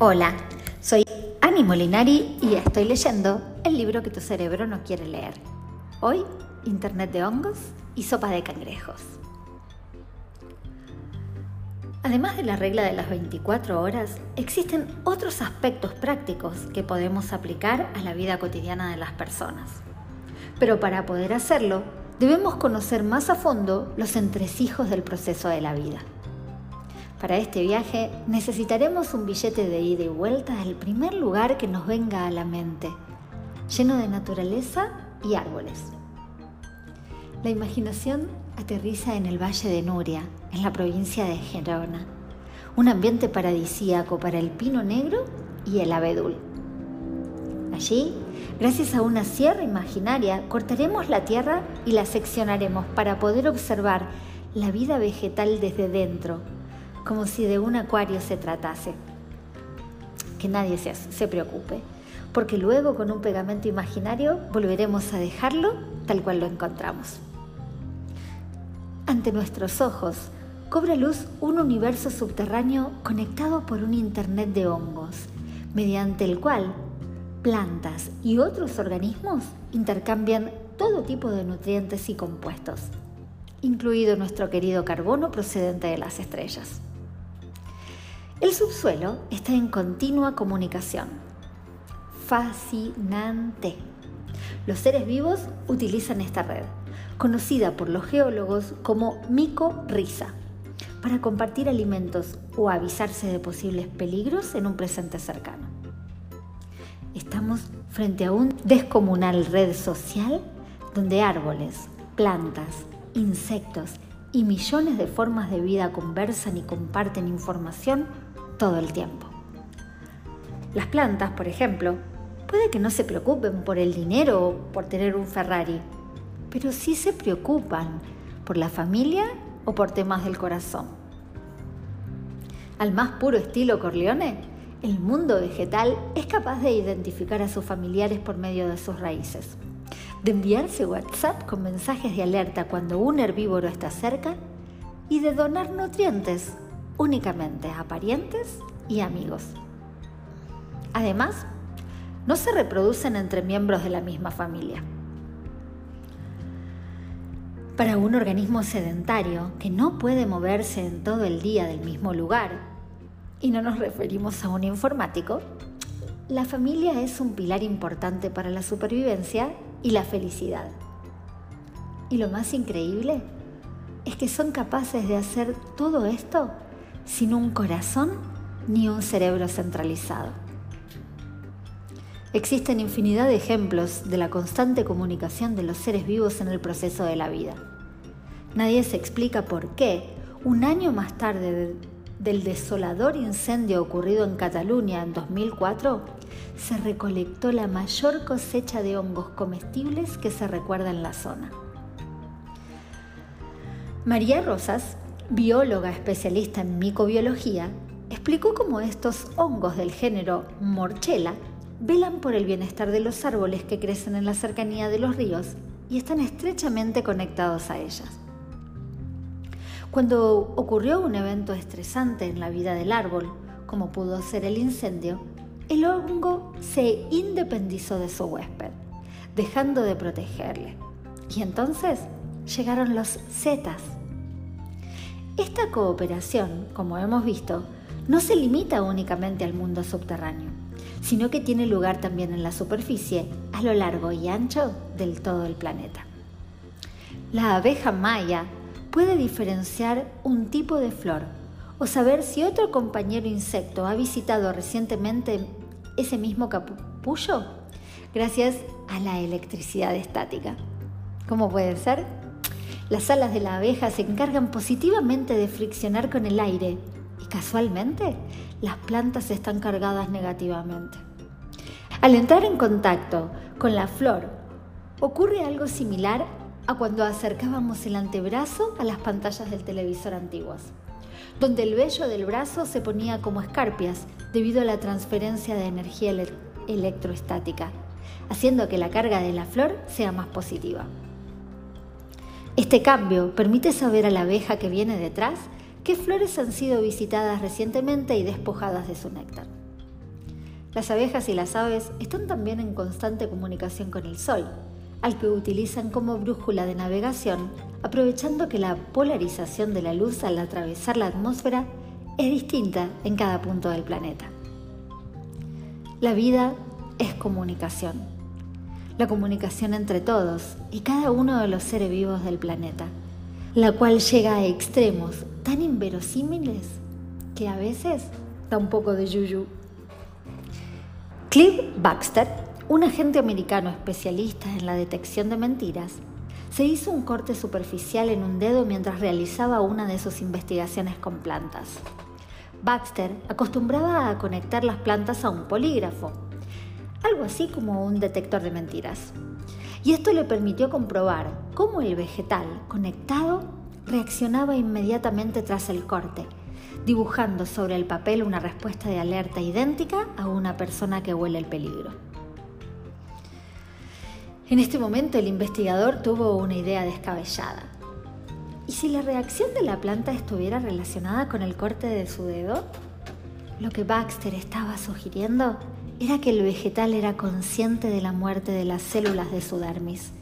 Hola, soy Ani Molinari y estoy leyendo el libro que tu cerebro no quiere leer. Hoy, Internet de hongos y sopa de cangrejos. Además de la regla de las 24 horas, existen otros aspectos prácticos que podemos aplicar a la vida cotidiana de las personas. Pero para poder hacerlo, debemos conocer más a fondo los entresijos del proceso de la vida. Para este viaje necesitaremos un billete de ida y vuelta al primer lugar que nos venga a la mente, lleno de naturaleza y árboles. La imaginación aterriza en el Valle de Nuria, en la provincia de Gerona, un ambiente paradisíaco para el pino negro y el abedul. Allí, gracias a una sierra imaginaria, cortaremos la tierra y la seccionaremos para poder observar la vida vegetal desde dentro, como si de un acuario se tratase. Que nadie se, se preocupe, porque luego con un pegamento imaginario volveremos a dejarlo tal cual lo encontramos. Ante nuestros ojos cobra luz un universo subterráneo conectado por un Internet de hongos, mediante el cual plantas y otros organismos intercambian todo tipo de nutrientes y compuestos, incluido nuestro querido carbono procedente de las estrellas. El subsuelo está en continua comunicación. Fascinante. Los seres vivos utilizan esta red, conocida por los geólogos como micorriza, para compartir alimentos o avisarse de posibles peligros en un presente cercano. Estamos frente a un descomunal red social donde árboles, plantas, insectos y millones de formas de vida conversan y comparten información todo el tiempo. Las plantas, por ejemplo, puede que no se preocupen por el dinero o por tener un Ferrari, pero sí se preocupan por la familia o por temas del corazón. Al más puro estilo Corleone, el mundo vegetal es capaz de identificar a sus familiares por medio de sus raíces, de enviarse WhatsApp con mensajes de alerta cuando un herbívoro está cerca y de donar nutrientes únicamente a parientes y amigos. Además, no se reproducen entre miembros de la misma familia. Para un organismo sedentario que no puede moverse en todo el día del mismo lugar, y no nos referimos a un informático, la familia es un pilar importante para la supervivencia y la felicidad. Y lo más increíble es que son capaces de hacer todo esto sin un corazón ni un cerebro centralizado. Existen infinidad de ejemplos de la constante comunicación de los seres vivos en el proceso de la vida. Nadie se explica por qué, un año más tarde del desolador incendio ocurrido en Cataluña en 2004, se recolectó la mayor cosecha de hongos comestibles que se recuerda en la zona. María Rosas bióloga especialista en micobiología, explicó cómo estos hongos del género Morchella velan por el bienestar de los árboles que crecen en la cercanía de los ríos y están estrechamente conectados a ellas. Cuando ocurrió un evento estresante en la vida del árbol, como pudo ser el incendio, el hongo se independizó de su huésped, dejando de protegerle. Y entonces llegaron los zetas, esta cooperación, como hemos visto, no se limita únicamente al mundo subterráneo, sino que tiene lugar también en la superficie, a lo largo y ancho del todo el planeta. La abeja maya puede diferenciar un tipo de flor o saber si otro compañero insecto ha visitado recientemente ese mismo capullo gracias a la electricidad estática. ¿Cómo puede ser? Las alas de la abeja se encargan positivamente de friccionar con el aire y casualmente las plantas están cargadas negativamente. Al entrar en contacto con la flor, ocurre algo similar a cuando acercábamos el antebrazo a las pantallas del televisor antiguas, donde el vello del brazo se ponía como escarpias debido a la transferencia de energía electroestática, haciendo que la carga de la flor sea más positiva. Este cambio permite saber a la abeja que viene detrás qué flores han sido visitadas recientemente y despojadas de su néctar. Las abejas y las aves están también en constante comunicación con el Sol, al que utilizan como brújula de navegación, aprovechando que la polarización de la luz al atravesar la atmósfera es distinta en cada punto del planeta. La vida es comunicación, la comunicación entre todos y cada uno de los seres vivos del planeta, la cual llega a extremos tan inverosímiles que a veces da un poco de yuyu. Cliff Baxter, un agente americano especialista en la detección de mentiras, se hizo un corte superficial en un dedo mientras realizaba una de sus investigaciones con plantas. Baxter acostumbraba a conectar las plantas a un polígrafo, algo así como un detector de mentiras. Y esto le permitió comprobar cómo el vegetal conectado reaccionaba inmediatamente tras el corte dibujando sobre el papel una respuesta de alerta idéntica a una persona que huele el peligro. En este momento el investigador tuvo una idea descabellada. ¿Y si la reacción de la planta estuviera relacionada con el corte de su dedo? Lo que Baxter estaba sugiriendo era que el vegetal era consciente de la muerte de las células de su dermis.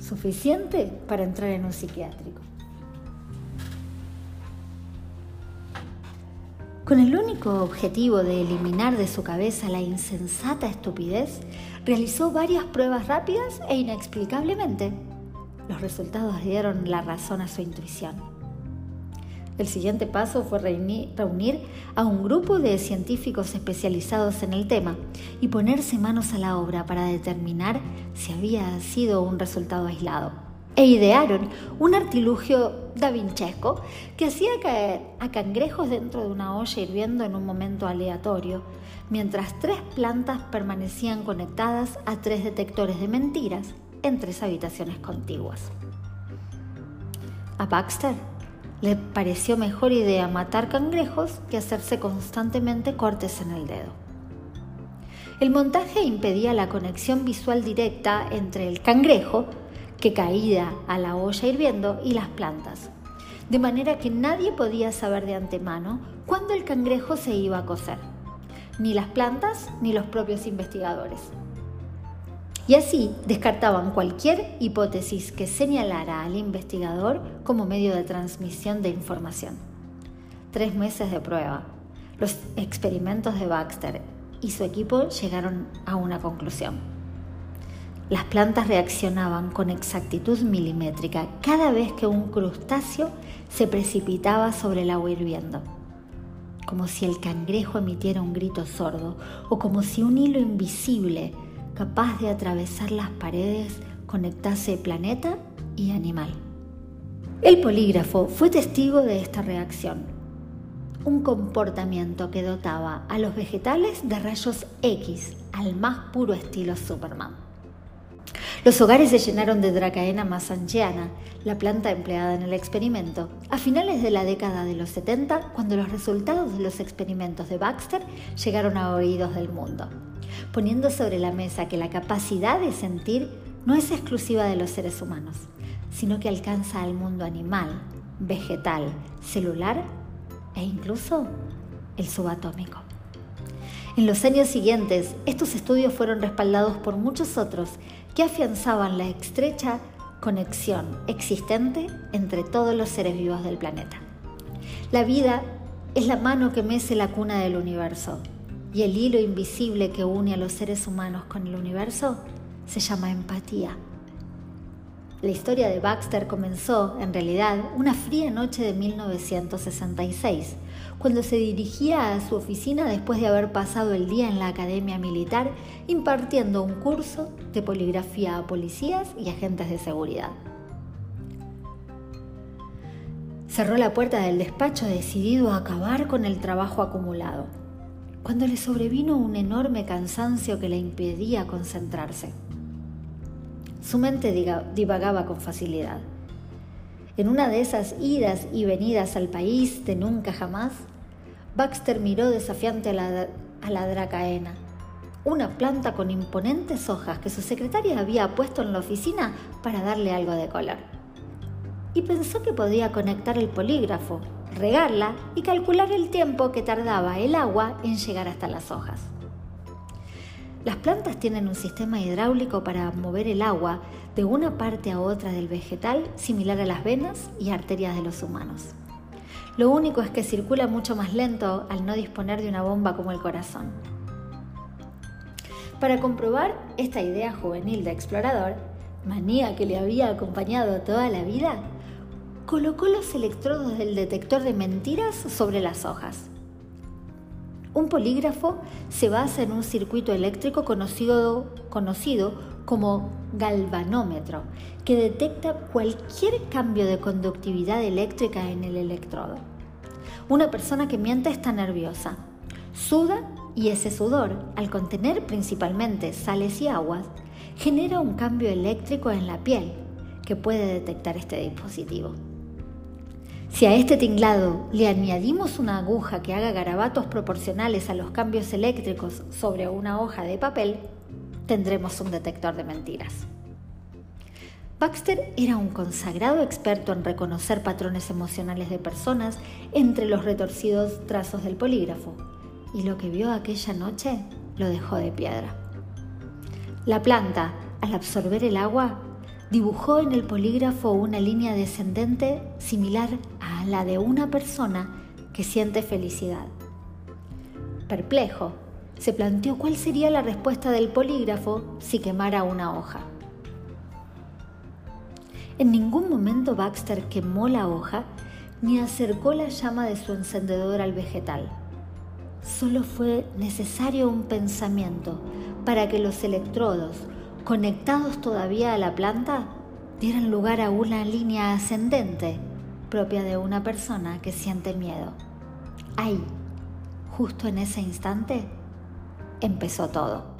Suficiente para entrar en un psiquiátrico. Con el único objetivo de eliminar de su cabeza la insensata estupidez, realizó varias pruebas rápidas e inexplicablemente, los resultados dieron la razón a su intuición. El siguiente paso fue reunir a un grupo de científicos especializados en el tema y ponerse manos a la obra para determinar si había sido un resultado aislado e idearon un artilugio davinchesco que hacía caer a cangrejos dentro de una olla hirviendo en un momento aleatorio, mientras tres plantas permanecían conectadas a tres detectores de mentiras en tres habitaciones contiguas. A Baxter le pareció mejor idea matar cangrejos que hacerse constantemente cortes en el dedo. El montaje impedía la conexión visual directa entre el cangrejo que caía a la olla hirviendo y las plantas, de manera que nadie podía saber de antemano cuándo el cangrejo se iba a cocer, ni las plantas ni los propios investigadores. Y así descartaban cualquier hipótesis que señalara al investigador como medio de transmisión de información. Tres meses de prueba. Los experimentos de Baxter y su equipo llegaron a una conclusión. Las plantas reaccionaban con exactitud milimétrica cada vez que un crustáceo se precipitaba sobre el agua hirviendo, como si el cangrejo emitiera un grito sordo o como si un hilo invisible capaz de atravesar las paredes conectase planeta y animal. El polígrafo fue testigo de esta reacción, un comportamiento que dotaba a los vegetales de rayos X al más puro estilo Superman. Los hogares se llenaron de Dracaena masanchiana, la planta empleada en el experimento, a finales de la década de los 70, cuando los resultados de los experimentos de Baxter llegaron a oídos del mundo, poniendo sobre la mesa que la capacidad de sentir no es exclusiva de los seres humanos, sino que alcanza al mundo animal, vegetal, celular e incluso el subatómico. En los años siguientes, estos estudios fueron respaldados por muchos otros que afianzaban la estrecha conexión existente entre todos los seres vivos del planeta. La vida es la mano que mece la cuna del universo y el hilo invisible que une a los seres humanos con el universo se llama empatía. La historia de Baxter comenzó, en realidad, una fría noche de 1966, cuando se dirigía a su oficina después de haber pasado el día en la Academia Militar impartiendo un curso de poligrafía a policías y agentes de seguridad. Cerró la puerta del despacho decidido a acabar con el trabajo acumulado, cuando le sobrevino un enorme cansancio que le impedía concentrarse. Su mente divagaba con facilidad en una de esas idas y venidas al país de nunca jamás, Baxter miró desafiante a la, a la dracaena, una planta con imponentes hojas que su secretaria había puesto en la oficina para darle algo de color. Y pensó que podía conectar el polígrafo, regarla y calcular el tiempo que tardaba el agua en llegar hasta las hojas. Las plantas tienen un sistema hidráulico para mover el agua de una parte a otra del vegetal similar a las venas y arterias de los humanos. Lo único es que circula mucho más lento al no disponer de una bomba como el corazón. Para comprobar esta idea juvenil de explorador, manía que le había acompañado toda la vida, colocó los electrodos del detector de mentiras sobre las hojas. Un polígrafo se basa en un circuito eléctrico conocido, como galvanómetro, que detecta cualquier cambio de conductividad eléctrica en el electrodo. Una persona que miente está nerviosa, suda y ese sudor, al contener principalmente sales y aguas, genera un cambio eléctrico en la piel que puede detectar este dispositivo. Si a este tinglado le añadimos una aguja que haga garabatos proporcionales a los cambios eléctricos sobre una hoja de papel, tendremos un detector de mentiras. Baxter era un consagrado experto en reconocer patrones emocionales de personas entre los retorcidos trazos del polígrafo, y lo que vio aquella noche lo dejó de piedra. La planta, al absorber el agua, dibujó en el polígrafo una línea descendente similar a la de una persona que siente felicidad. Perplejo, se planteó cuál sería la respuesta del polígrafo si quemara una hoja. En ningún momento Baxter quemó la hoja ni acercó la llama de su encendedor al vegetal. Solo fue necesario un pensamiento para que los electrodos, conectados todavía a la planta, dieran lugar a una línea ascendente propia de una persona que siente miedo. Ahí, justo en ese instante, empezó todo.